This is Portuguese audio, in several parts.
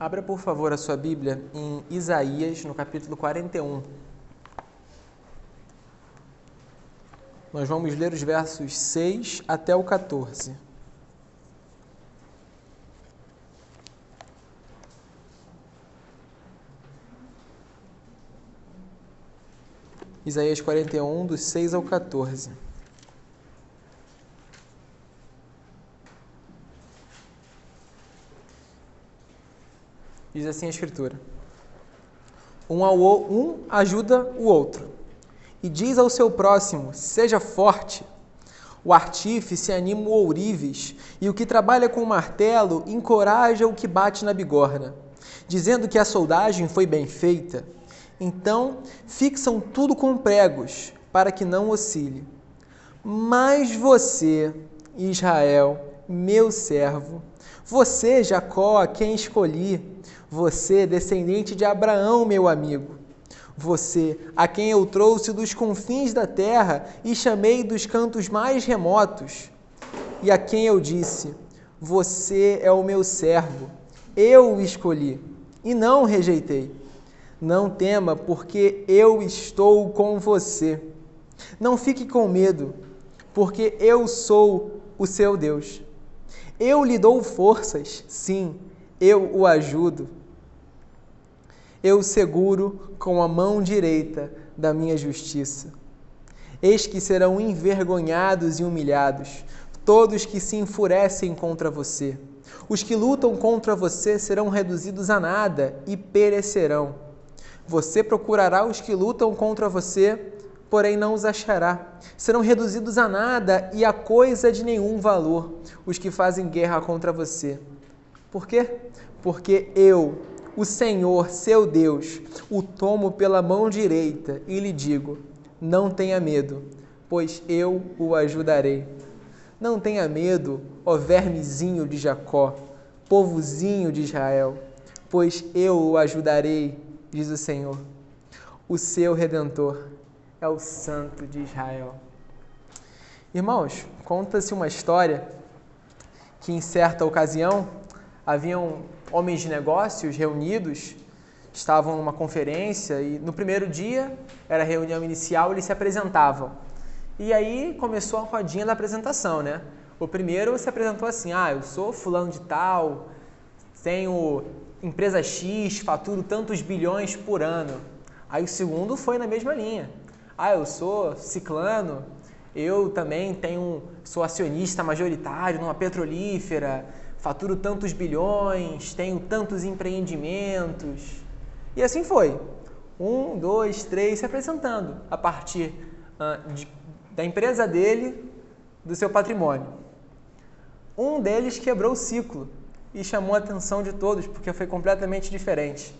Abra, por favor, a sua Bíblia em Isaías, no capítulo 41. Nós vamos ler os versos 6 até o 14. Isaías 41, dos 6 ao 14. Diz assim a Escritura: um, ao, um ajuda o outro, e diz ao seu próximo: seja forte. O artífice anima o ourives, e o que trabalha com o martelo encoraja o que bate na bigorna, dizendo que a soldagem foi bem feita. Então fixam tudo com pregos, para que não oscile. Mas você, Israel, meu servo, você, Jacó, a quem escolhi, você, descendente de Abraão, meu amigo, você, a quem eu trouxe dos confins da terra e chamei dos cantos mais remotos, e a quem eu disse: Você é o meu servo, eu o escolhi e não o rejeitei. Não tema, porque eu estou com você. Não fique com medo, porque eu sou o seu Deus. Eu lhe dou forças, sim, eu o ajudo. Eu o seguro com a mão direita da minha justiça. Eis que serão envergonhados e humilhados todos que se enfurecem contra você. Os que lutam contra você serão reduzidos a nada e perecerão. Você procurará os que lutam contra você, porém não os achará. Serão reduzidos a nada e a coisa de nenhum valor os que fazem guerra contra você. Por quê? Porque eu, o Senhor, seu Deus, o tomo pela mão direita e lhe digo: Não tenha medo, pois eu o ajudarei. Não tenha medo, ó vermezinho de Jacó, povozinho de Israel, pois eu o ajudarei diz o Senhor. O seu redentor é o Santo de Israel. Irmãos, conta-se uma história que em certa ocasião haviam homens de negócios reunidos, estavam numa conferência e no primeiro dia era a reunião inicial, eles se apresentavam. E aí começou a rodinha da apresentação, né? O primeiro se apresentou assim: "Ah, eu sou fulano de tal, tenho empresa X, faturo tantos bilhões por ano. Aí o segundo foi na mesma linha. Ah, eu sou ciclano, eu também tenho, sou acionista majoritário numa petrolífera, faturo tantos bilhões, tenho tantos empreendimentos. E assim foi. Um, dois, três, se apresentando a partir uh, de, da empresa dele, do seu patrimônio. Um deles quebrou o ciclo e chamou a atenção de todos porque foi completamente diferente.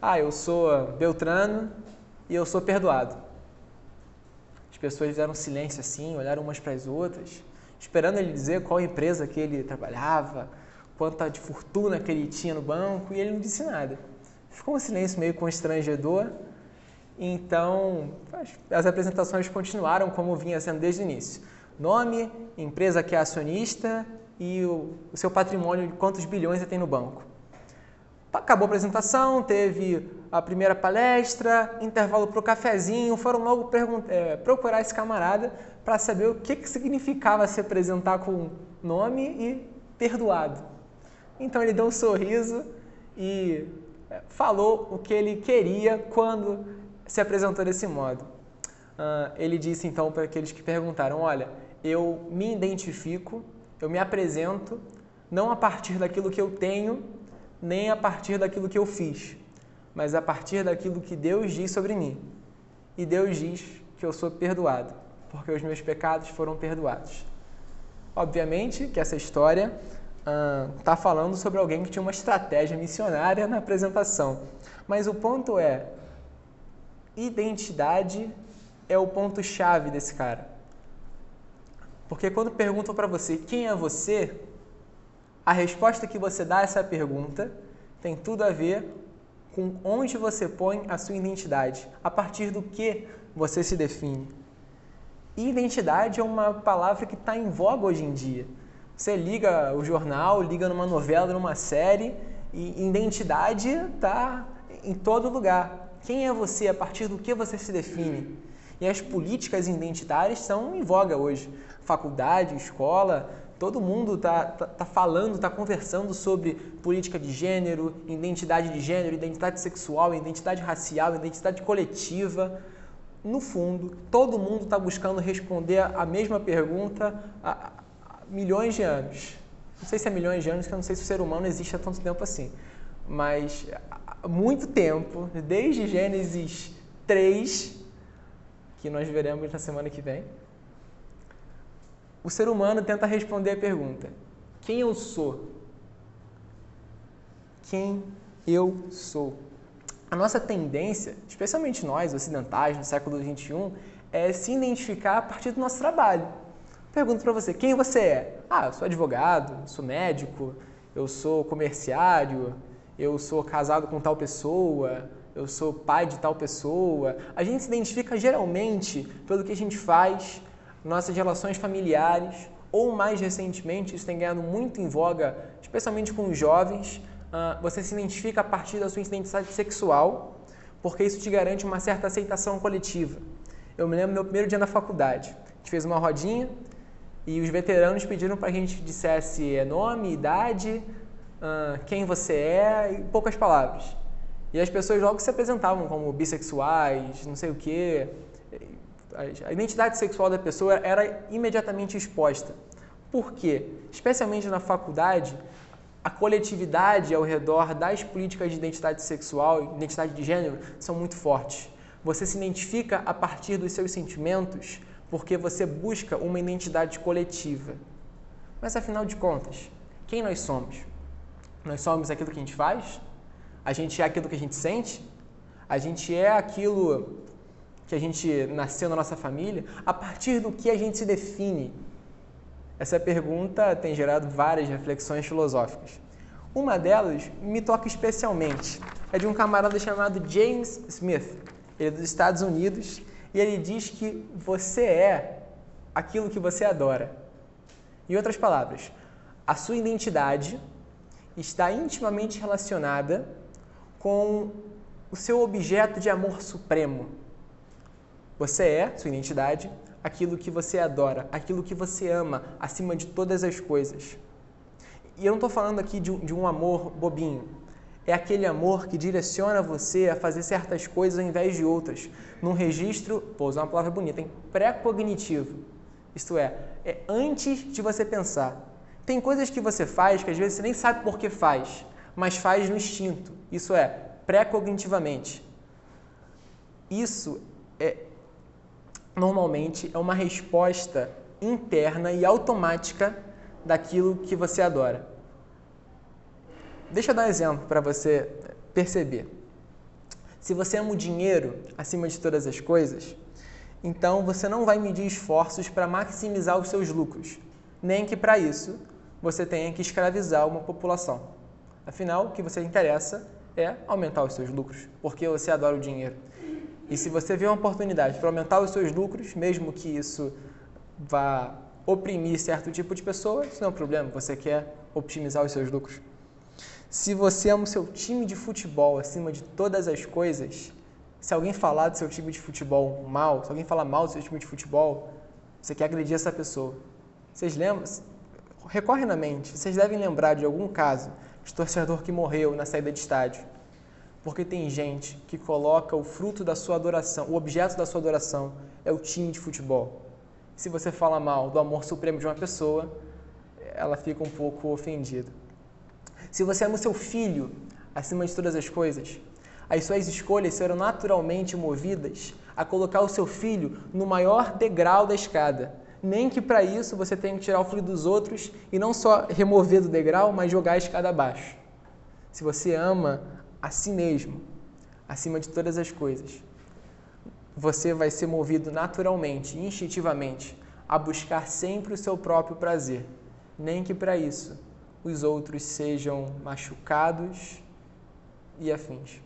Ah, eu sou Beltrano e eu sou perdoado. As pessoas fizeram silêncio assim, olharam umas para as outras, esperando ele dizer qual empresa que ele trabalhava, quanta de fortuna que ele tinha no banco, e ele não disse nada. Ficou um silêncio meio constrangedor. Então, as apresentações continuaram como vinha sendo desde o início. Nome, empresa que é acionista e o, o seu patrimônio, quantos bilhões você tem no banco. Acabou a apresentação, teve a primeira palestra, intervalo para o cafezinho, foram logo é, procurar esse camarada para saber o que, que significava se apresentar com nome e perdoado. Então ele deu um sorriso e é, falou o que ele queria quando se apresentou desse modo. Uh, ele disse então para aqueles que perguntaram: Olha, eu me identifico eu me apresento não a partir daquilo que eu tenho, nem a partir daquilo que eu fiz, mas a partir daquilo que Deus diz sobre mim. E Deus diz que eu sou perdoado, porque os meus pecados foram perdoados. Obviamente que essa história está falando sobre alguém que tinha uma estratégia missionária na apresentação. Mas o ponto é: identidade é o ponto-chave desse cara. Porque quando perguntam para você quem é você, a resposta que você dá a essa pergunta tem tudo a ver com onde você põe a sua identidade, a partir do que você se define. identidade é uma palavra que está em voga hoje em dia. Você liga o jornal, liga numa novela, numa série E identidade está em todo lugar. Quem é você? A partir do que você se define? E as políticas identitárias estão em voga hoje. Faculdade, escola, todo mundo está tá, tá falando, está conversando sobre política de gênero, identidade de gênero, identidade sexual, identidade racial, identidade coletiva. No fundo, todo mundo está buscando responder a mesma pergunta há milhões de anos. Não sei se é milhões de anos, que eu não sei se o ser humano existe há tanto tempo assim. Mas há muito tempo, desde Gênesis 3, que nós veremos na semana que vem, o ser humano tenta responder a pergunta: quem eu sou? Quem eu sou? A nossa tendência, especialmente nós ocidentais no século XXI, é se identificar a partir do nosso trabalho. Pergunto para você: quem você é? Ah, eu sou advogado, sou médico, eu sou comerciário, eu sou casado com tal pessoa, eu sou pai de tal pessoa. A gente se identifica geralmente pelo que a gente faz, nossas relações familiares, ou mais recentemente, isso tem ganhado muito em voga, especialmente com os jovens, uh, você se identifica a partir da sua identidade sexual, porque isso te garante uma certa aceitação coletiva. Eu me lembro do meu primeiro dia na faculdade. A gente fez uma rodinha e os veteranos pediram para a gente dissesse é, nome, idade, uh, quem você é e poucas palavras. E as pessoas logo se apresentavam como bissexuais, não sei o quê. A identidade sexual da pessoa era imediatamente exposta. Por quê? Especialmente na faculdade, a coletividade ao redor das políticas de identidade sexual e identidade de gênero são muito fortes. Você se identifica a partir dos seus sentimentos porque você busca uma identidade coletiva. Mas afinal de contas, quem nós somos? Nós somos aquilo que a gente faz? A gente é aquilo que a gente sente? A gente é aquilo que a gente nasceu na nossa família? A partir do que a gente se define? Essa pergunta tem gerado várias reflexões filosóficas. Uma delas me toca especialmente. É de um camarada chamado James Smith. Ele é dos Estados Unidos e ele diz que você é aquilo que você adora. Em outras palavras, a sua identidade está intimamente relacionada com o seu objeto de amor supremo. Você é, sua identidade, aquilo que você adora, aquilo que você ama acima de todas as coisas. E eu não estou falando aqui de, de um amor bobinho. É aquele amor que direciona você a fazer certas coisas ao invés de outras. Num registro, vou usar uma palavra bonita, pré-cognitivo. Isto é, é antes de você pensar. Tem coisas que você faz que às vezes você nem sabe por que faz, mas faz no instinto. Isso é, pré-cognitivamente. Isso é normalmente é uma resposta interna e automática daquilo que você adora. Deixa eu dar um exemplo para você perceber. Se você ama o dinheiro acima de todas as coisas, então você não vai medir esforços para maximizar os seus lucros, nem que para isso você tenha que escravizar uma população. Afinal, o que você interessa é aumentar os seus lucros, porque você adora o dinheiro. E se você vê uma oportunidade para aumentar os seus lucros, mesmo que isso vá oprimir certo tipo de pessoa, isso não é um problema, você quer optimizar os seus lucros. Se você ama o seu time de futebol acima de todas as coisas, se alguém falar do seu time de futebol mal, se alguém falar mal do seu time de futebol, você quer agredir essa pessoa. Vocês lembram? Recorre na mente, vocês devem lembrar de algum caso de torcedor que morreu na saída de estádio. Porque tem gente que coloca o fruto da sua adoração, o objeto da sua adoração é o time de futebol. Se você fala mal do amor supremo de uma pessoa, ela fica um pouco ofendida. Se você ama o seu filho acima de todas as coisas, as suas escolhas serão naturalmente movidas a colocar o seu filho no maior degrau da escada, nem que para isso você tenha que tirar o filho dos outros e não só remover do degrau, mas jogar a escada abaixo. Se você ama a si mesmo, acima de todas as coisas, você vai ser movido naturalmente, instintivamente, a buscar sempre o seu próprio prazer, nem que para isso os outros sejam machucados e afins.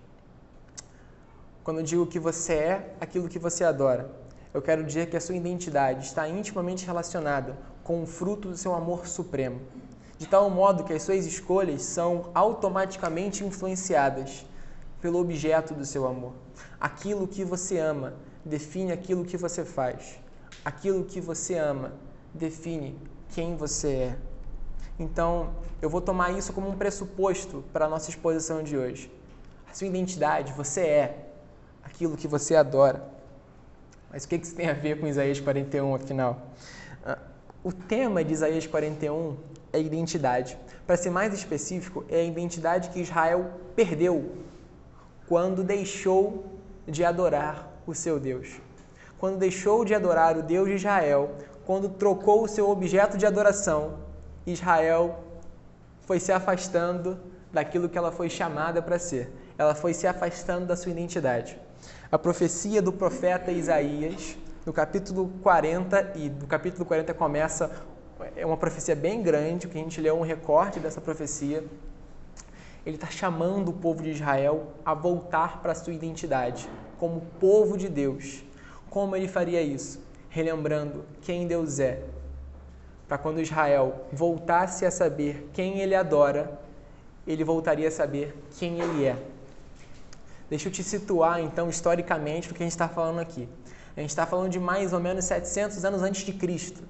Quando eu digo que você é aquilo que você adora, eu quero dizer que a sua identidade está intimamente relacionada com o fruto do seu amor supremo. De tal modo que as suas escolhas são automaticamente influenciadas pelo objeto do seu amor. Aquilo que você ama define aquilo que você faz. Aquilo que você ama define quem você é. Então, eu vou tomar isso como um pressuposto para a nossa exposição de hoje. A sua identidade, você é aquilo que você adora. Mas o que isso tem a ver com Isaías 41, afinal? Ah, o tema de Isaías 41 é identidade. Para ser mais específico, é a identidade que Israel perdeu quando deixou de adorar o seu Deus. Quando deixou de adorar o Deus de Israel, quando trocou o seu objeto de adoração, Israel foi se afastando daquilo que ela foi chamada para ser. Ela foi se afastando da sua identidade. A profecia do profeta Isaías, no capítulo 40, e do capítulo 40 começa é uma profecia bem grande, que a gente leu um recorte dessa profecia. Ele está chamando o povo de Israel a voltar para a sua identidade como povo de Deus. Como ele faria isso? Relembrando quem Deus é. Para quando Israel voltasse a saber quem ele adora, ele voltaria a saber quem ele é. Deixa eu te situar, então, historicamente, do que a gente está falando aqui. A gente está falando de mais ou menos 700 anos antes de Cristo.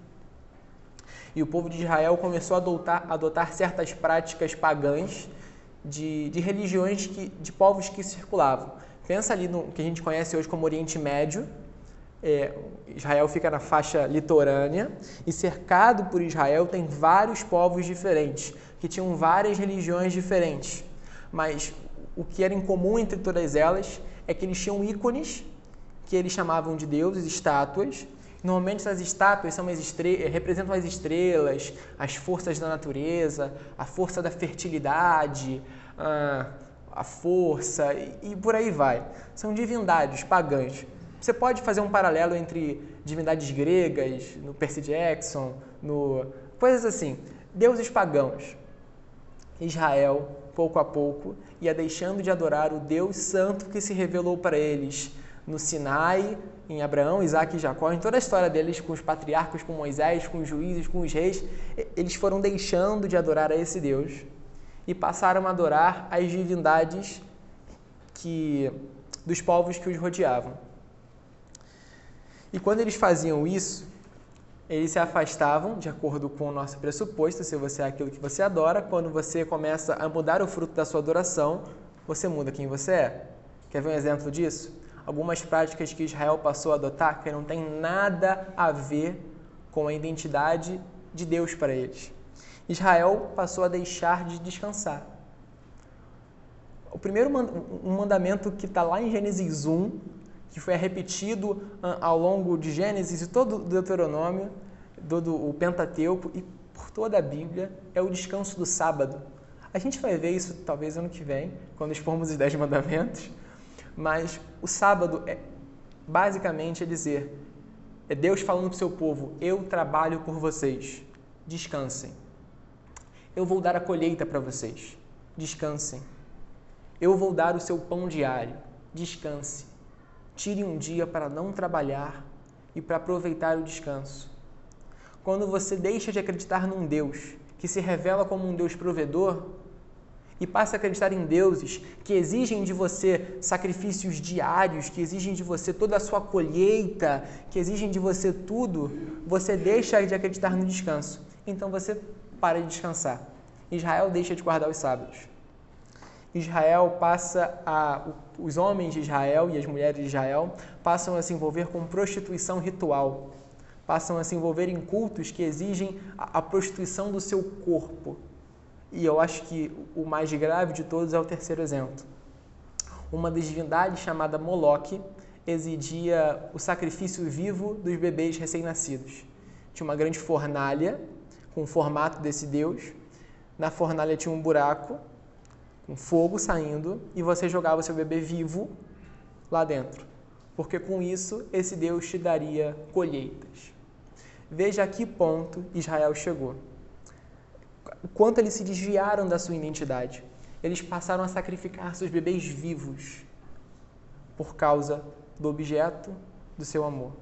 E o povo de Israel começou a adotar, adotar certas práticas pagãs de, de religiões que, de povos que circulavam. Pensa ali no que a gente conhece hoje como Oriente Médio. É, Israel fica na faixa litorânea e cercado por Israel tem vários povos diferentes que tinham várias religiões diferentes. Mas o que era em comum entre todas elas é que eles tinham ícones que eles chamavam de deuses, estátuas. Normalmente essas estátuas são as estre... representam as estrelas, as forças da natureza, a força da fertilidade, a, a força e, e por aí vai. São divindades pagãs. Você pode fazer um paralelo entre divindades gregas, no Percy Jackson, no coisas assim, deuses pagãos. Israel, pouco a pouco, ia deixando de adorar o Deus santo que se revelou para eles no Sinai, em Abraão, Isaac e Jacó, em toda a história deles com os patriarcas, com Moisés, com os juízes, com os reis, eles foram deixando de adorar a esse Deus e passaram a adorar as divindades que dos povos que os rodeavam. E quando eles faziam isso, eles se afastavam, de acordo com o nosso pressuposto, se você é aquilo que você adora, quando você começa a mudar o fruto da sua adoração, você muda quem você é. Quer ver um exemplo disso? Algumas práticas que Israel passou a adotar que não tem nada a ver com a identidade de Deus para eles. Israel passou a deixar de descansar. O primeiro um mandamento que está lá em Gênesis 1, que foi repetido ao longo de Gênesis e todo o Deuteronômio, todo o Pentateuco e por toda a Bíblia, é o descanso do sábado. A gente vai ver isso talvez ano que vem, quando expormos os Dez Mandamentos, mas o sábado é basicamente é dizer, é Deus falando para o seu povo: Eu trabalho por vocês, descansem. Eu vou dar a colheita para vocês, descansem. Eu vou dar o seu pão diário, descanse. Tire um dia para não trabalhar e para aproveitar o descanso. Quando você deixa de acreditar num Deus que se revela como um Deus provedor e passa a acreditar em deuses que exigem de você sacrifícios diários, que exigem de você toda a sua colheita, que exigem de você tudo, você deixa de acreditar no descanso. Então você para de descansar. Israel deixa de guardar os sábados. Israel passa a os homens de Israel e as mulheres de Israel passam a se envolver com prostituição ritual, passam a se envolver em cultos que exigem a, a prostituição do seu corpo. E eu acho que o mais grave de todos é o terceiro exemplo. Uma das divindades chamada Moloque exigia o sacrifício vivo dos bebês recém-nascidos. Tinha uma grande fornalha com o formato desse deus. Na fornalha tinha um buraco com fogo saindo e você jogava seu bebê vivo lá dentro, porque com isso esse Deus te daria colheitas. Veja a que ponto Israel chegou. O quanto eles se desviaram da sua identidade. Eles passaram a sacrificar seus bebês vivos por causa do objeto do seu amor.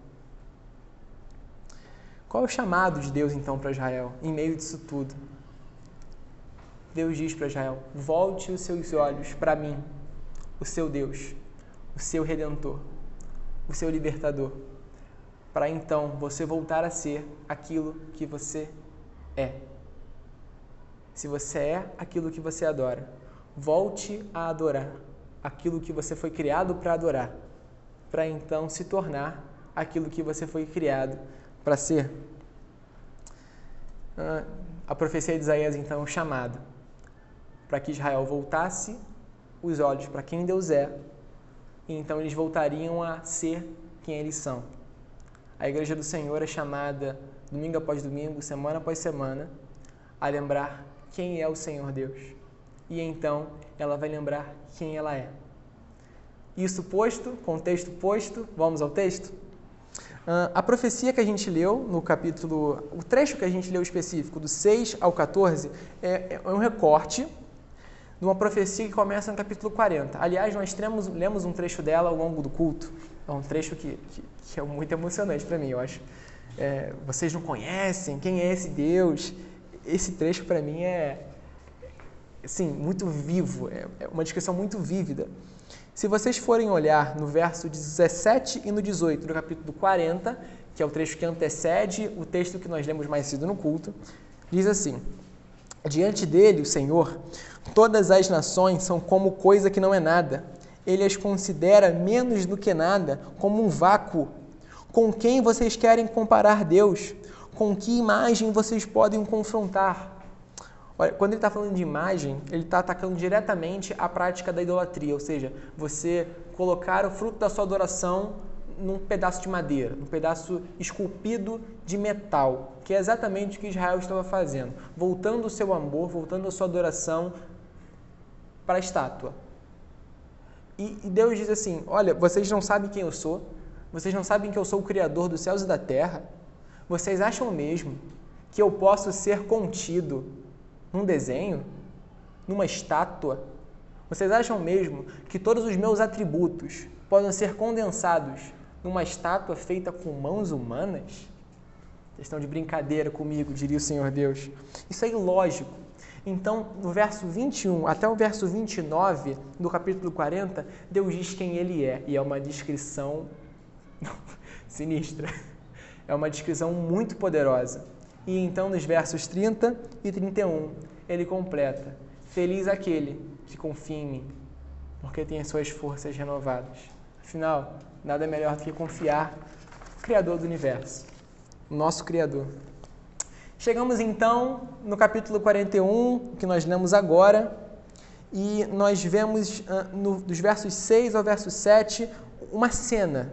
Qual é o chamado de Deus então para Israel em meio disso tudo? Deus diz para Israel: volte os seus olhos para mim, o seu Deus, o seu redentor, o seu libertador, para então você voltar a ser aquilo que você é. Se você é aquilo que você adora, volte a adorar aquilo que você foi criado para adorar, para então se tornar aquilo que você foi criado para ser. Ah, a profecia de Isaías então é um chamado para que Israel voltasse os olhos para quem Deus é, e então eles voltariam a ser quem eles são. A igreja do Senhor é chamada domingo após domingo, semana após semana, a lembrar quem é o Senhor Deus. E então ela vai lembrar quem ela é. Isso posto, contexto posto, vamos ao texto? Uh, a profecia que a gente leu no capítulo, o trecho que a gente leu específico, do 6 ao 14, é, é um recorte de uma profecia que começa no capítulo 40. Aliás, nós temos, lemos um trecho dela ao longo do culto. É um trecho que, que, que é muito emocionante para mim, eu acho. É, vocês não conhecem quem é esse Deus? Esse trecho para mim é, assim, muito vivo, é, é uma descrição muito vívida. Se vocês forem olhar no verso 17 e no 18 do capítulo 40, que é o trecho que antecede o texto que nós lemos mais cedo no culto, diz assim: Diante dele, o Senhor, todas as nações são como coisa que não é nada. Ele as considera menos do que nada, como um vácuo. Com quem vocês querem comparar Deus? Com que imagem vocês podem confrontar? Olha, quando ele está falando de imagem, ele está atacando diretamente a prática da idolatria, ou seja, você colocar o fruto da sua adoração num pedaço de madeira, num pedaço esculpido de metal, que é exatamente o que Israel estava fazendo, voltando o seu amor, voltando a sua adoração para a estátua. E, e Deus diz assim: Olha, vocês não sabem quem eu sou, vocês não sabem que eu sou o Criador dos céus e da terra, vocês acham mesmo que eu posso ser contido num desenho, numa estátua? Vocês acham mesmo que todos os meus atributos podem ser condensados numa estátua feita com mãos humanas? Questão de brincadeira comigo, diria o Senhor Deus. Isso é ilógico. Então, no verso 21 até o verso 29 do capítulo 40, Deus diz quem ele é, e é uma descrição sinistra. É uma descrição muito poderosa. E então, nos versos 30 e 31, ele completa: Feliz aquele que confia em mim, porque tem as suas forças renovadas. Afinal, nada melhor do que confiar no Criador do universo, nosso Criador. Chegamos então no capítulo 41, que nós lemos agora, e nós vemos uh, no, dos versos 6 ao verso 7 uma cena.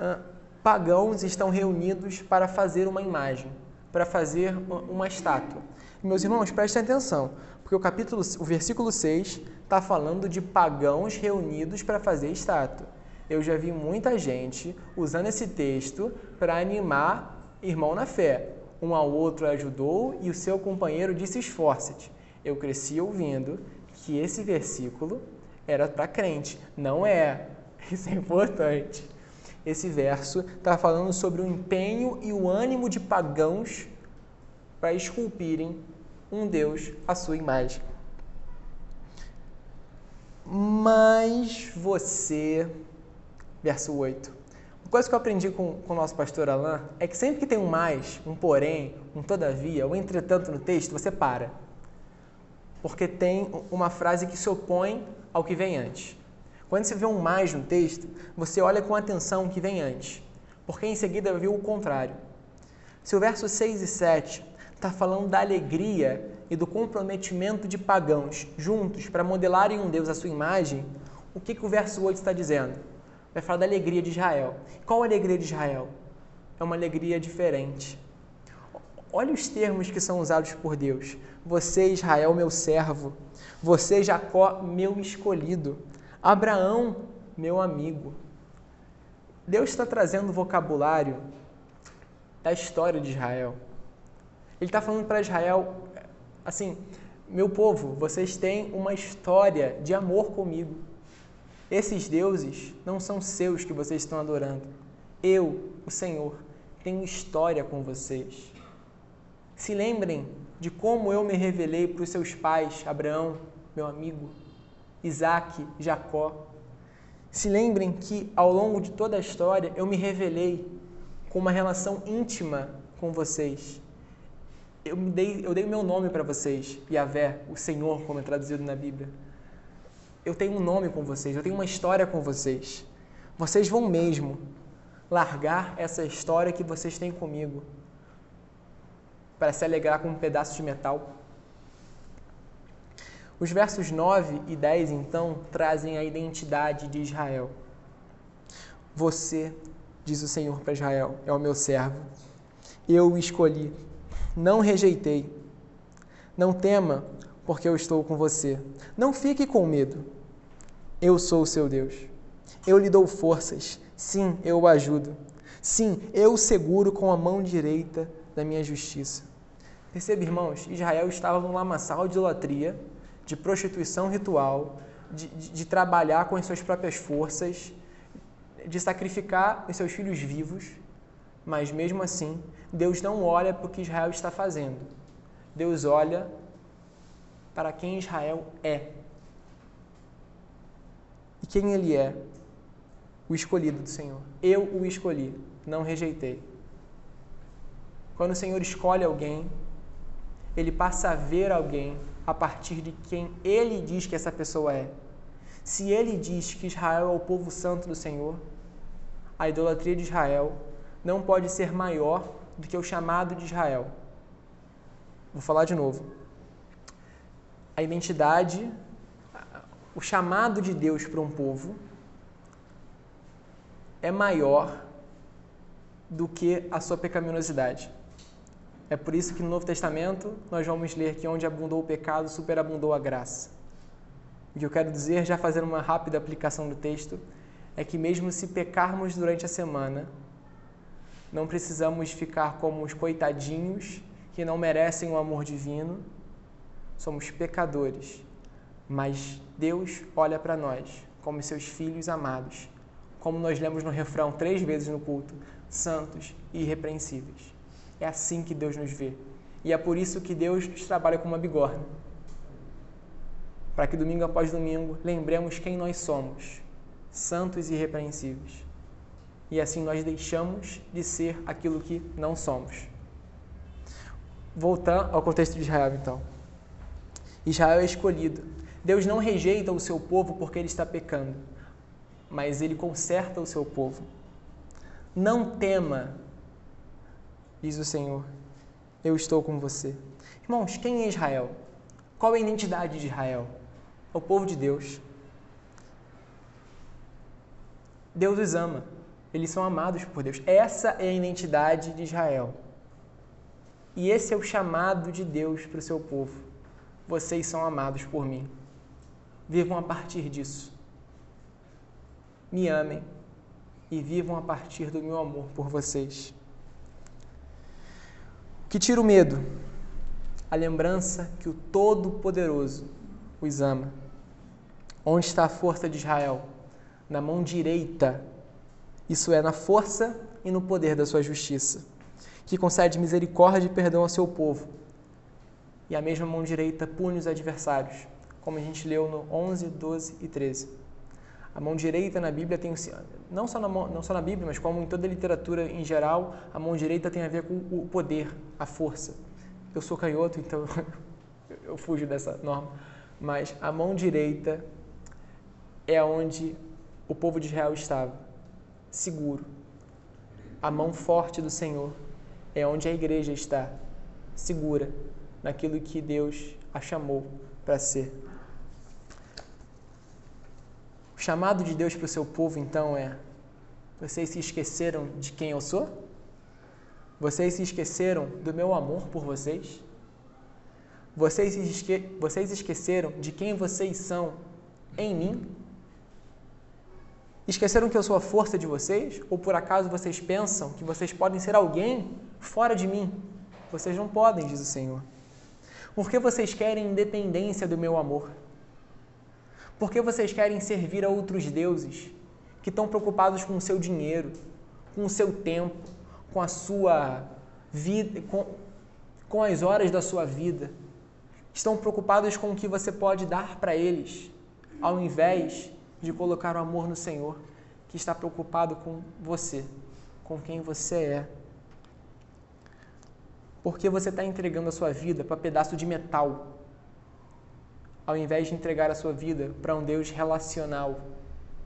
Uh, pagãos estão reunidos para fazer uma imagem, para fazer uma estátua. Meus irmãos, prestem atenção, porque o capítulo, o versículo 6 está falando de pagãos reunidos para fazer estátua eu já vi muita gente usando esse texto para animar irmão na fé. Um ao outro ajudou e o seu companheiro disse: esforce-te. Eu cresci ouvindo que esse versículo era para crente. Não é. Isso é importante. Esse verso está falando sobre o empenho e o ânimo de pagãos para esculpirem um Deus à sua imagem. Mas você verso 8. Uma coisa que eu aprendi com, com o nosso pastor Alain é que sempre que tem um mais, um porém, um todavia, ou entretanto no texto, você para. Porque tem uma frase que se opõe ao que vem antes. Quando você vê um mais no texto, você olha com atenção o que vem antes, porque em seguida viu o contrário. Se o verso 6 e 7 está falando da alegria e do comprometimento de pagãos juntos para modelarem um Deus à sua imagem, o que, que o verso 8 está dizendo? vai falar da alegria de Israel. Qual a alegria de Israel? É uma alegria diferente. Olha os termos que são usados por Deus. Você, Israel, meu servo. Você, Jacó, meu escolhido. Abraão, meu amigo. Deus está trazendo o vocabulário da história de Israel. Ele está falando para Israel, assim, meu povo, vocês têm uma história de amor comigo. Esses deuses não são seus que vocês estão adorando. Eu, o Senhor, tenho história com vocês. Se lembrem de como eu me revelei para os seus pais, Abraão, meu amigo, Isaac, Jacó. Se lembrem que ao longo de toda a história eu me revelei com uma relação íntima com vocês. Eu, dei, eu dei meu nome para vocês, Yahvé, o Senhor, como é traduzido na Bíblia. Eu tenho um nome com vocês, eu tenho uma história com vocês. Vocês vão mesmo largar essa história que vocês têm comigo para se alegrar com um pedaço de metal? Os versos 9 e 10, então, trazem a identidade de Israel. Você, diz o Senhor para Israel, é o meu servo. Eu o escolhi, não rejeitei. Não tema, porque eu estou com você. Não fique com medo. Eu sou o seu Deus. Eu lhe dou forças. Sim, eu o ajudo. Sim, eu o seguro com a mão direita da minha justiça. Perceba, irmãos, Israel estava num lamaçal de idolatria, de prostituição ritual, de, de, de trabalhar com as suas próprias forças, de sacrificar os seus filhos vivos, mas mesmo assim, Deus não olha para o que Israel está fazendo. Deus olha para quem Israel é. E quem ele é? O escolhido do Senhor. Eu o escolhi, não rejeitei. Quando o Senhor escolhe alguém, ele passa a ver alguém a partir de quem ele diz que essa pessoa é. Se ele diz que Israel é o povo santo do Senhor, a idolatria de Israel não pode ser maior do que o chamado de Israel. Vou falar de novo. A identidade, o chamado de Deus para um povo é maior do que a sua pecaminosidade. É por isso que no Novo Testamento nós vamos ler que onde abundou o pecado, superabundou a graça. O que eu quero dizer, já fazendo uma rápida aplicação do texto, é que mesmo se pecarmos durante a semana, não precisamos ficar como os coitadinhos que não merecem o amor divino. Somos pecadores, mas Deus olha para nós como seus filhos amados, como nós lemos no refrão três vezes no culto, santos e irrepreensíveis. É assim que Deus nos vê. E é por isso que Deus nos trabalha como uma bigorna. Para que domingo após domingo lembremos quem nós somos, santos e irrepreensíveis. E assim nós deixamos de ser aquilo que não somos. Voltando ao contexto de Israel, então. Israel é escolhido. Deus não rejeita o seu povo porque ele está pecando, mas ele conserta o seu povo. Não tema diz o Senhor, eu estou com você. Irmãos, quem é Israel? Qual é a identidade de Israel? É o povo de Deus. Deus os ama. Eles são amados por Deus. Essa é a identidade de Israel. E esse é o chamado de Deus para o seu povo. Vocês são amados por mim. Vivam a partir disso. Me amem e vivam a partir do meu amor por vocês que tira o medo? A lembrança que o Todo-Poderoso os ama. Onde está a força de Israel? Na mão direita, isso é, na força e no poder da sua justiça, que concede misericórdia e perdão ao seu povo. E a mesma mão direita pune os adversários, como a gente leu no 11, 12 e 13. A mão direita na Bíblia tem não só na, não só na Bíblia, mas como em toda a literatura em geral, a mão direita tem a ver com o poder, a força. Eu sou canhoto, então eu fujo dessa norma, mas a mão direita é onde o povo de Israel estava, seguro. A mão forte do Senhor é onde a igreja está, segura naquilo que Deus a chamou para ser. O chamado de Deus para o seu povo, então, é: vocês se esqueceram de quem eu sou? Vocês se esqueceram do meu amor por vocês? Vocês, esque vocês esqueceram de quem vocês são em mim? Esqueceram que eu sou a força de vocês? Ou por acaso vocês pensam que vocês podem ser alguém fora de mim? Vocês não podem, diz o Senhor. Porque vocês querem independência do meu amor. Por que vocês querem servir a outros deuses que estão preocupados com o seu dinheiro, com o seu tempo, com a sua vida, com, com as horas da sua vida, estão preocupados com o que você pode dar para eles, ao invés de colocar o amor no Senhor, que está preocupado com você, com quem você é. Porque você está entregando a sua vida para pedaço de metal, ao invés de entregar a sua vida para um Deus relacional,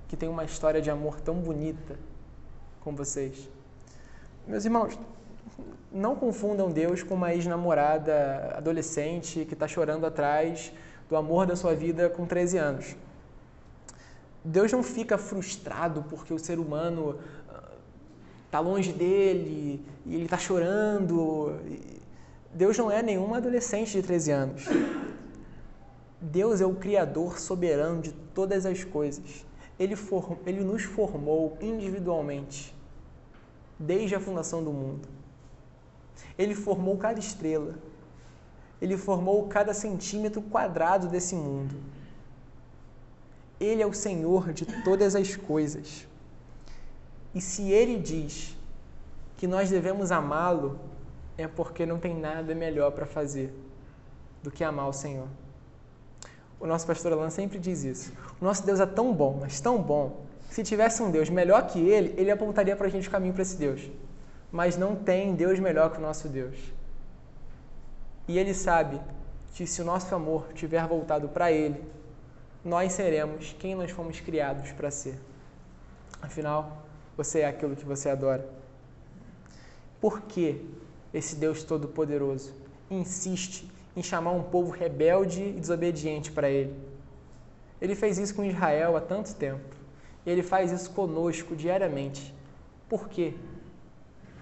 que tem uma história de amor tão bonita com vocês. Meus irmãos, não confundam Deus com uma ex-namorada adolescente que está chorando atrás do amor da sua vida com 13 anos. Deus não fica frustrado porque o ser humano está longe dele e ele está chorando. Deus não é nenhuma adolescente de 13 anos. Deus é o Criador soberano de todas as coisas. Ele, for, ele nos formou individualmente, desde a fundação do mundo. Ele formou cada estrela. Ele formou cada centímetro quadrado desse mundo. Ele é o Senhor de todas as coisas. E se ele diz que nós devemos amá-lo, é porque não tem nada melhor para fazer do que amar o Senhor. O nosso pastor Alan sempre diz isso. O nosso Deus é tão bom, mas tão bom, se tivesse um Deus melhor que ele, ele apontaria para a gente o caminho para esse Deus. Mas não tem Deus melhor que o nosso Deus. E ele sabe que se o nosso amor tiver voltado para ele, nós seremos quem nós fomos criados para ser. Afinal, você é aquilo que você adora. Por que esse Deus Todo-Poderoso insiste em chamar um povo rebelde e desobediente para ele? Ele fez isso com Israel há tanto tempo. E ele faz isso conosco diariamente. Por quê?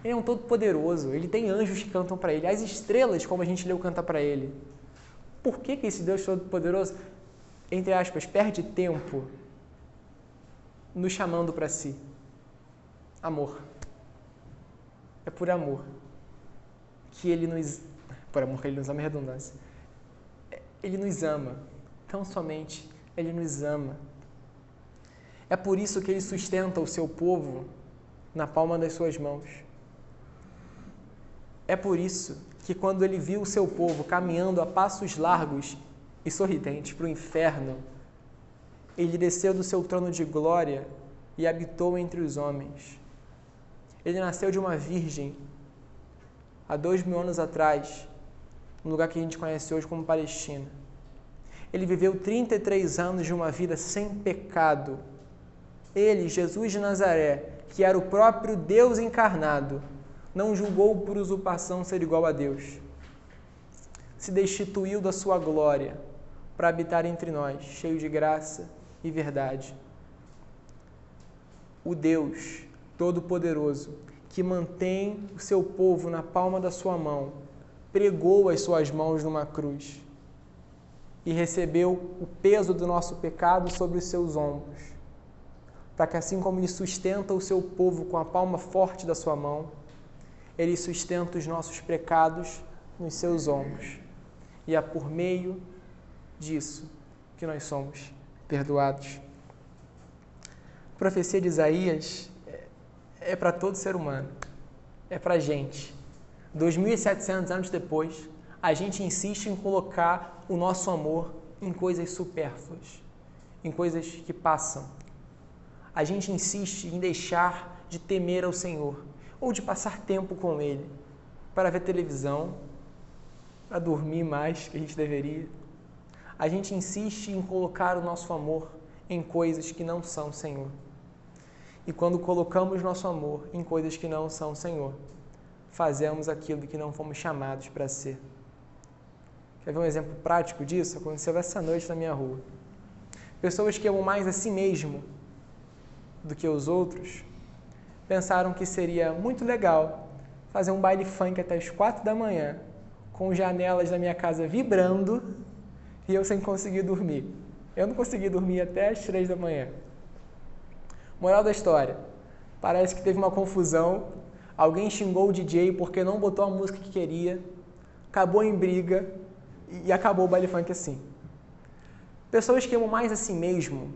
Ele é um todo-poderoso, ele tem anjos que cantam para ele, as estrelas, como a gente leu, canta para ele. Por que, que esse Deus todo-poderoso entre aspas, perde tempo nos chamando para si. Amor. É por amor que ele nos. Por amor que ele nos ama, é redundância. Ele nos ama. Tão somente ele nos ama. É por isso que ele sustenta o seu povo na palma das suas mãos. É por isso que quando ele viu o seu povo caminhando a passos largos e sorridente para o inferno, ele desceu do seu trono de glória e habitou entre os homens. Ele nasceu de uma virgem há dois mil anos atrás, no lugar que a gente conhece hoje como Palestina. Ele viveu 33 anos de uma vida sem pecado. Ele, Jesus de Nazaré, que era o próprio Deus encarnado, não julgou por usurpação ser igual a Deus. Se destituiu da sua glória para habitar entre nós, cheio de graça e verdade. O Deus Todo-Poderoso, que mantém o seu povo na palma da sua mão, pregou as suas mãos numa cruz e recebeu o peso do nosso pecado sobre os seus ombros, para que assim como ele sustenta o seu povo com a palma forte da sua mão, ele sustenta os nossos pecados nos seus ombros. E é por meio disso que nós somos perdoados. A profecia de Isaías é, é para todo ser humano, é para a gente. 2.700 anos depois, a gente insiste em colocar o nosso amor em coisas supérfluas, em coisas que passam. A gente insiste em deixar de temer ao Senhor ou de passar tempo com Ele para ver televisão, para dormir mais que a gente deveria a gente insiste em colocar o nosso amor em coisas que não são Senhor. E quando colocamos nosso amor em coisas que não são Senhor, fazemos aquilo que não fomos chamados para ser. Quer ver um exemplo prático disso? Aconteceu essa noite na minha rua. Pessoas que amam mais a si mesmo do que os outros pensaram que seria muito legal fazer um baile funk até as quatro da manhã, com janelas da minha casa vibrando e eu sem conseguir dormir. Eu não consegui dormir até as três da manhã. Moral da história: parece que teve uma confusão. Alguém xingou o DJ porque não botou a música que queria, acabou em briga e acabou o baile funk assim. Pessoas que amam mais a si mesmo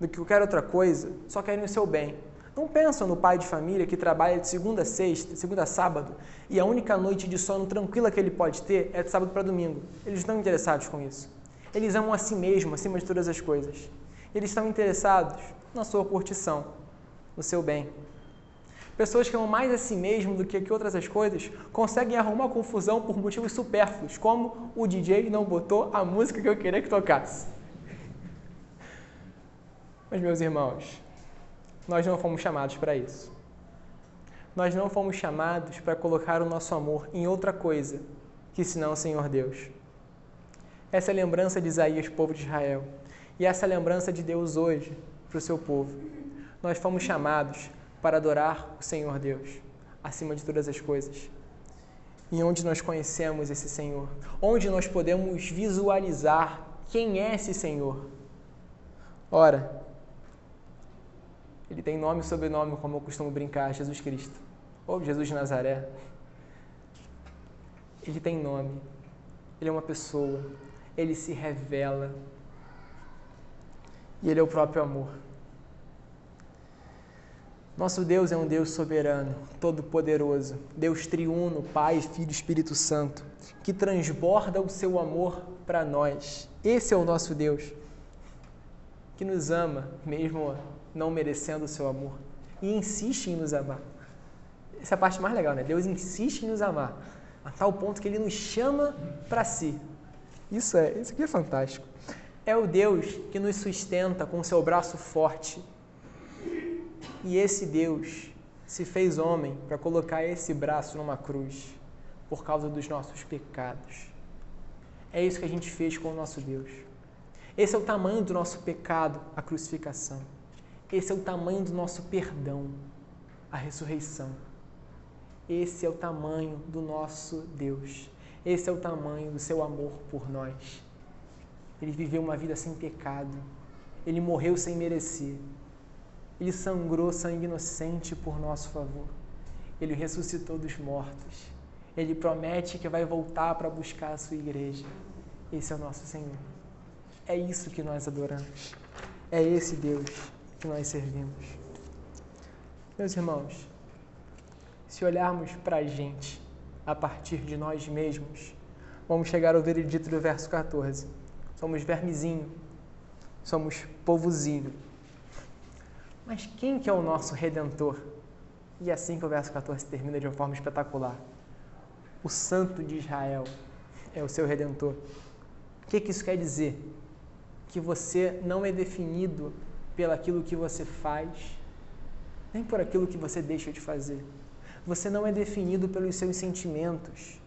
do que qualquer outra coisa só querem o seu bem. Não pensam no pai de família que trabalha de segunda a sexta, segunda a sábado, e a única noite de sono tranquila que ele pode ter é de sábado para domingo. Eles não estão interessados com isso. Eles amam a si mesmo acima de todas as coisas. Eles estão interessados na sua curtição, no seu bem. Pessoas que amam mais a si mesmo do que, outras as coisas conseguem arrumar confusão por motivos supérfluos, como o DJ não botou a música que eu queria que tocasse. Mas, meus irmãos, nós não fomos chamados para isso. Nós não fomos chamados para colocar o nosso amor em outra coisa que senão o Senhor Deus. Essa é a lembrança de Isaías, povo de Israel. E essa é a lembrança de Deus hoje para o seu povo. Nós fomos chamados para adorar o Senhor Deus, acima de todas as coisas. E onde nós conhecemos esse Senhor? Onde nós podemos visualizar quem é esse Senhor? Ora, ele tem nome e sobrenome, como eu costumo brincar, Jesus Cristo. Ou Jesus de Nazaré. Ele tem nome. Ele é uma pessoa. Ele se revela. E ele é o próprio amor. Nosso Deus é um Deus soberano, todo-poderoso, Deus triuno, Pai, Filho e Espírito Santo, que transborda o seu amor para nós. Esse é o nosso Deus, que nos ama, mesmo não merecendo o seu amor, e insiste em nos amar. Essa é a parte mais legal, né? Deus insiste em nos amar, a tal ponto que ele nos chama para si. Isso é, isso aqui é fantástico. É o Deus que nos sustenta com o seu braço forte. E esse Deus se fez homem para colocar esse braço numa cruz por causa dos nossos pecados. É isso que a gente fez com o nosso Deus. Esse é o tamanho do nosso pecado, a crucificação. Esse é o tamanho do nosso perdão, a ressurreição. Esse é o tamanho do nosso Deus. Esse é o tamanho do seu amor por nós. Ele viveu uma vida sem pecado. Ele morreu sem merecer. Ele sangrou sangue inocente por nosso favor. Ele ressuscitou dos mortos. Ele promete que vai voltar para buscar a sua igreja. Esse é o nosso Senhor. É isso que nós adoramos. É esse Deus que nós servimos. Meus irmãos, se olharmos para a gente a partir de nós mesmos, vamos chegar ao veredito do verso 14. Somos vermezinho, somos povozinho. Mas quem que é o nosso redentor? E é assim que o verso 14 termina de uma forma espetacular. O Santo de Israel é o seu redentor. O que, que isso quer dizer? Que você não é definido pelo aquilo que você faz, nem por aquilo que você deixa de fazer. Você não é definido pelos seus sentimentos.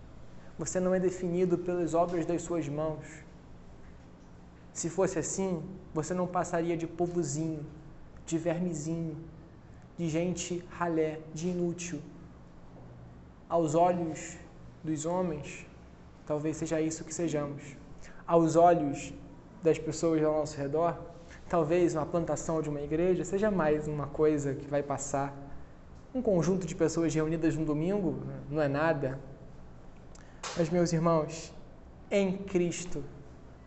Você não é definido pelas obras das suas mãos. Se fosse assim, você não passaria de povozinho, de vermezinho, de gente ralé, de inútil. Aos olhos dos homens, talvez seja isso que sejamos. Aos olhos das pessoas ao nosso redor, Talvez uma plantação de uma igreja seja mais uma coisa que vai passar. Um conjunto de pessoas reunidas no domingo não é nada. Mas, meus irmãos, em Cristo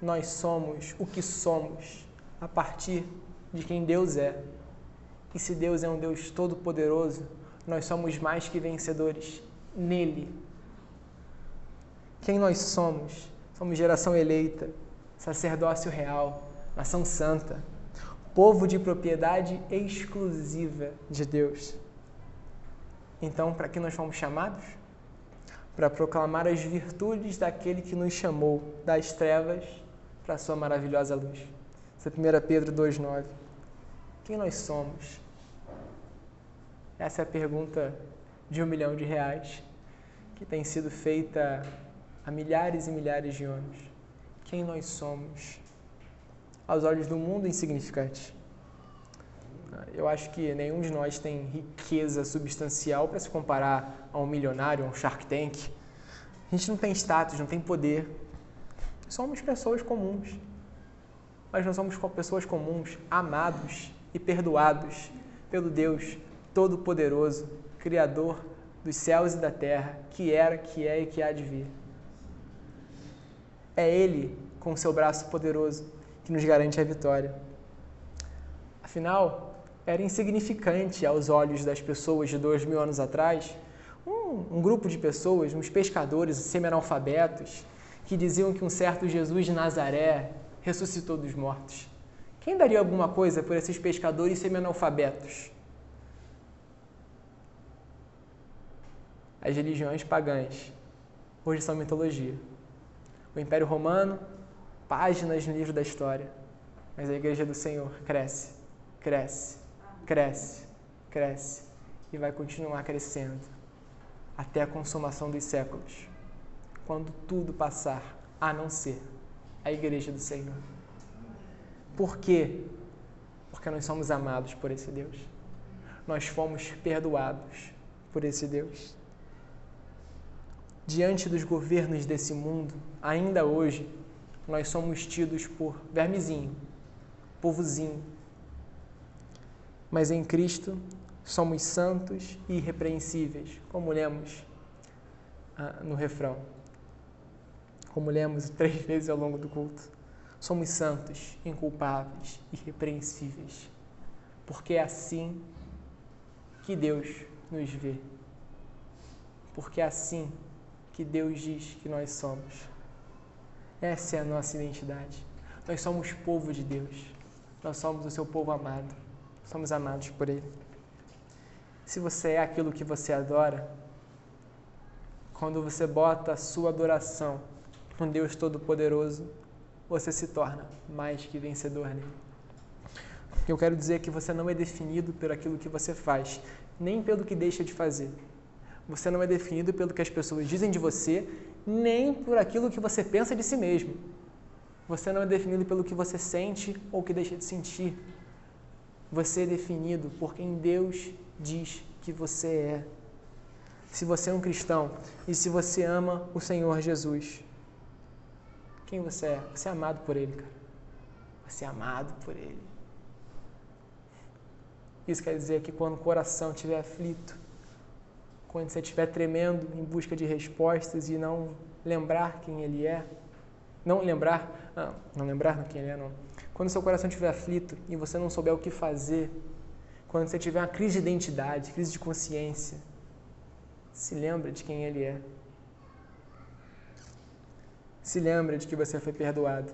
nós somos o que somos a partir de quem Deus é. E se Deus é um Deus todo-poderoso, nós somos mais que vencedores nele. Quem nós somos? Somos geração eleita, sacerdócio real, nação santa, povo de propriedade exclusiva de Deus. Então, para que nós fomos chamados? Para proclamar as virtudes daquele que nos chamou das trevas para a sua maravilhosa luz. Essa é 1 Pedro 2,9. Quem nós somos? Essa é a pergunta de um milhão de reais que tem sido feita há milhares e milhares de anos. Quem nós somos? aos olhos do mundo insignificante. Eu acho que nenhum de nós tem riqueza substancial para se comparar a um milionário, a um Shark Tank. A gente não tem status, não tem poder. Somos pessoas comuns. Mas nós somos pessoas comuns, amados e perdoados pelo Deus Todo-Poderoso, Criador dos céus e da terra, que era, que é e que há de vir. É Ele, com seu braço poderoso, que nos garante a vitória. Afinal, era insignificante aos olhos das pessoas de dois mil anos atrás. Um, um grupo de pessoas, uns pescadores semi-analfabetos, que diziam que um certo Jesus de Nazaré ressuscitou dos mortos. Quem daria alguma coisa por esses pescadores semi-analfabetos? As religiões pagãs hoje são mitologia. O Império Romano, páginas no livro da história. Mas a Igreja do Senhor cresce, cresce, cresce, cresce e vai continuar crescendo até a consumação dos séculos, quando tudo passar, a não ser a Igreja do Senhor. Por quê? Porque nós somos amados por esse Deus. Nós fomos perdoados por esse Deus diante dos governos desse mundo, ainda hoje, nós somos tidos por vermezinho, povozinho. Mas em Cristo somos santos e irrepreensíveis, como lemos ah, no refrão, como lemos três vezes ao longo do culto. Somos santos, inculpáveis, irrepreensíveis, porque é assim que Deus nos vê. Porque é assim que Deus diz que nós somos. Essa é a nossa identidade. Nós somos povo de Deus. Nós somos o seu povo amado. Somos amados por Ele. Se você é aquilo que você adora, quando você bota a sua adoração no Deus Todo-Poderoso, você se torna mais que vencedor nele. Eu quero dizer que você não é definido por aquilo que você faz, nem pelo que deixa de fazer. Você não é definido pelo que as pessoas dizem de você, nem por aquilo que você pensa de si mesmo. Você não é definido pelo que você sente ou que deixa de sentir. Você é definido por quem Deus diz que você é. Se você é um cristão e se você ama o Senhor Jesus, quem você é? Você é amado por Ele, cara. Você é amado por Ele. Isso quer dizer que quando o coração estiver aflito, quando você estiver tremendo em busca de respostas e não lembrar quem Ele é, não lembrar, ah, não lembrar quem Ele é, não. Quando seu coração estiver aflito e você não souber o que fazer, quando você tiver uma crise de identidade, crise de consciência, se lembra de quem Ele é. Se lembra de que você foi perdoado.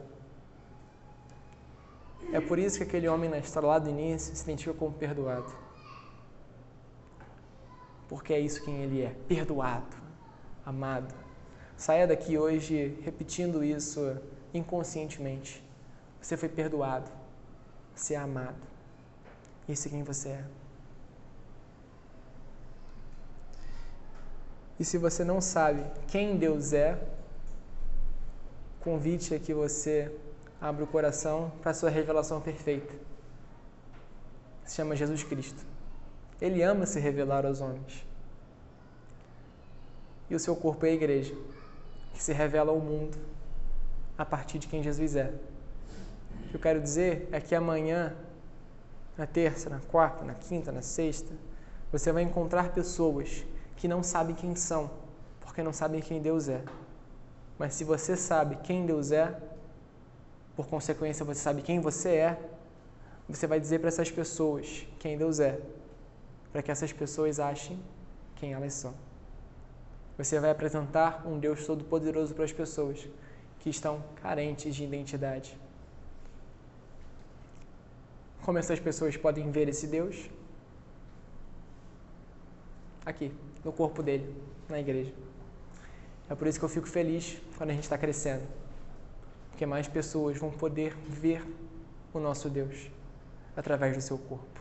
É por isso que aquele homem na história lá do início se identifica como perdoado porque é isso quem ele é: perdoado, amado. Saia daqui hoje repetindo isso inconscientemente. Você foi perdoado, você é amado. Isso é quem você é. E se você não sabe quem Deus é, convite é que você abra o coração para a sua revelação perfeita. Se chama Jesus Cristo. Ele ama se revelar aos homens. E o seu corpo é a igreja, que se revela ao mundo a partir de quem Jesus é. O que eu quero dizer é que amanhã, na terça, na quarta, na quinta, na sexta, você vai encontrar pessoas que não sabem quem são, porque não sabem quem Deus é. Mas se você sabe quem Deus é, por consequência você sabe quem você é, você vai dizer para essas pessoas quem Deus é para que essas pessoas achem quem elas são. Você vai apresentar um Deus todo-poderoso para as pessoas que estão carentes de identidade. Como essas pessoas podem ver esse Deus? Aqui, no corpo dele, na igreja. É por isso que eu fico feliz quando a gente está crescendo, porque mais pessoas vão poder ver o nosso Deus através do seu corpo.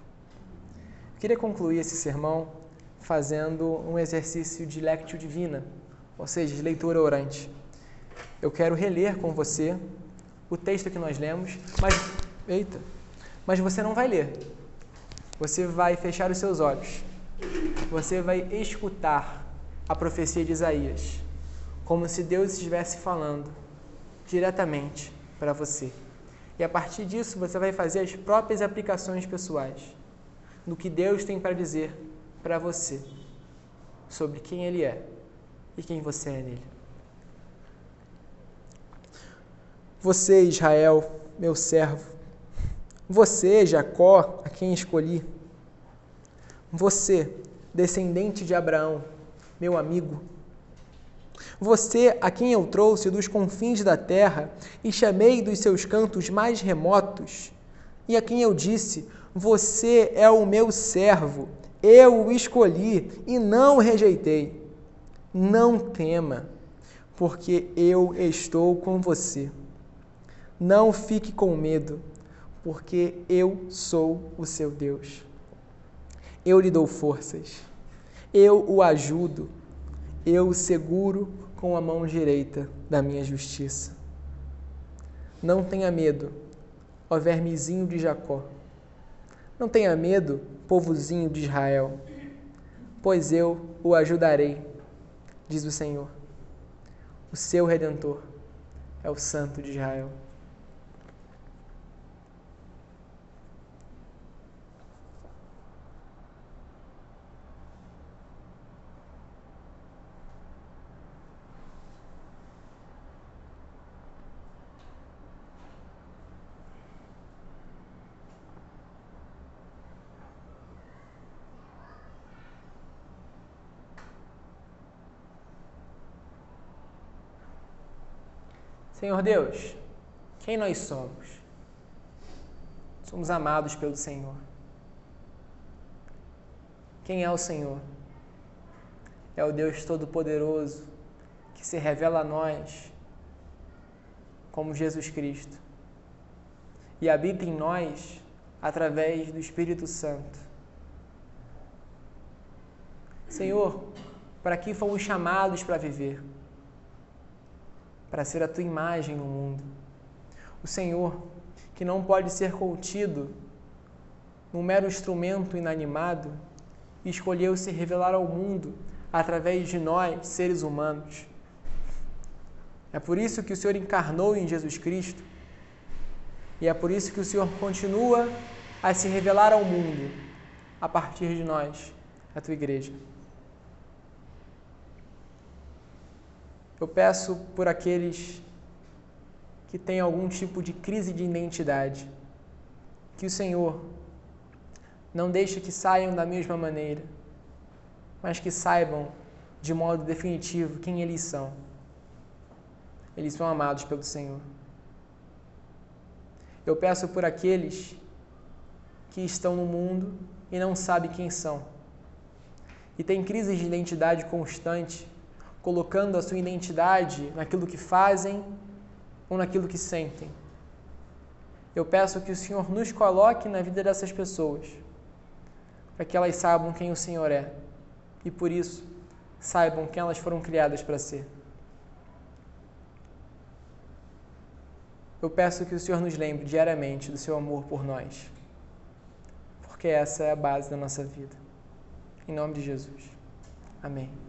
Queria concluir esse sermão fazendo um exercício de lectio divina, ou seja, de leitura orante. Eu quero reler com você o texto que nós lemos, mas eita, mas você não vai ler. Você vai fechar os seus olhos. Você vai escutar a profecia de Isaías, como se Deus estivesse falando diretamente para você. E a partir disso, você vai fazer as próprias aplicações pessoais no que Deus tem para dizer para você sobre quem Ele é e quem você é nele. Você, Israel, meu servo, você, Jacó, a quem escolhi, você, descendente de Abraão, meu amigo, você a quem eu trouxe dos confins da terra e chamei dos seus cantos mais remotos, e a quem eu disse: Você é o meu servo, eu o escolhi e não o rejeitei. Não tema, porque eu estou com você. Não fique com medo, porque eu sou o seu Deus. Eu lhe dou forças, eu o ajudo, eu o seguro com a mão direita da minha justiça. Não tenha medo, ó vermezinho de Jacó. Não tenha medo, povozinho de Israel, pois eu o ajudarei, diz o Senhor. O seu redentor é o Santo de Israel. Senhor Deus, quem nós somos? Somos amados pelo Senhor. Quem é o Senhor? É o Deus Todo-Poderoso que se revela a nós como Jesus Cristo e habita em nós através do Espírito Santo. Senhor, para que fomos chamados para viver? Para ser a tua imagem no mundo. O Senhor, que não pode ser contido num mero instrumento inanimado, escolheu se revelar ao mundo através de nós, seres humanos. É por isso que o Senhor encarnou em Jesus Cristo e é por isso que o Senhor continua a se revelar ao mundo a partir de nós, a tua igreja. Eu peço por aqueles que têm algum tipo de crise de identidade, que o Senhor não deixe que saiam da mesma maneira, mas que saibam de modo definitivo quem eles são. Eles são amados pelo Senhor. Eu peço por aqueles que estão no mundo e não sabem quem são, e têm crise de identidade constante colocando a sua identidade naquilo que fazem ou naquilo que sentem. Eu peço que o Senhor nos coloque na vida dessas pessoas, para que elas saibam quem o Senhor é e por isso saibam quem elas foram criadas para ser. Eu peço que o Senhor nos lembre diariamente do seu amor por nós, porque essa é a base da nossa vida. Em nome de Jesus. Amém.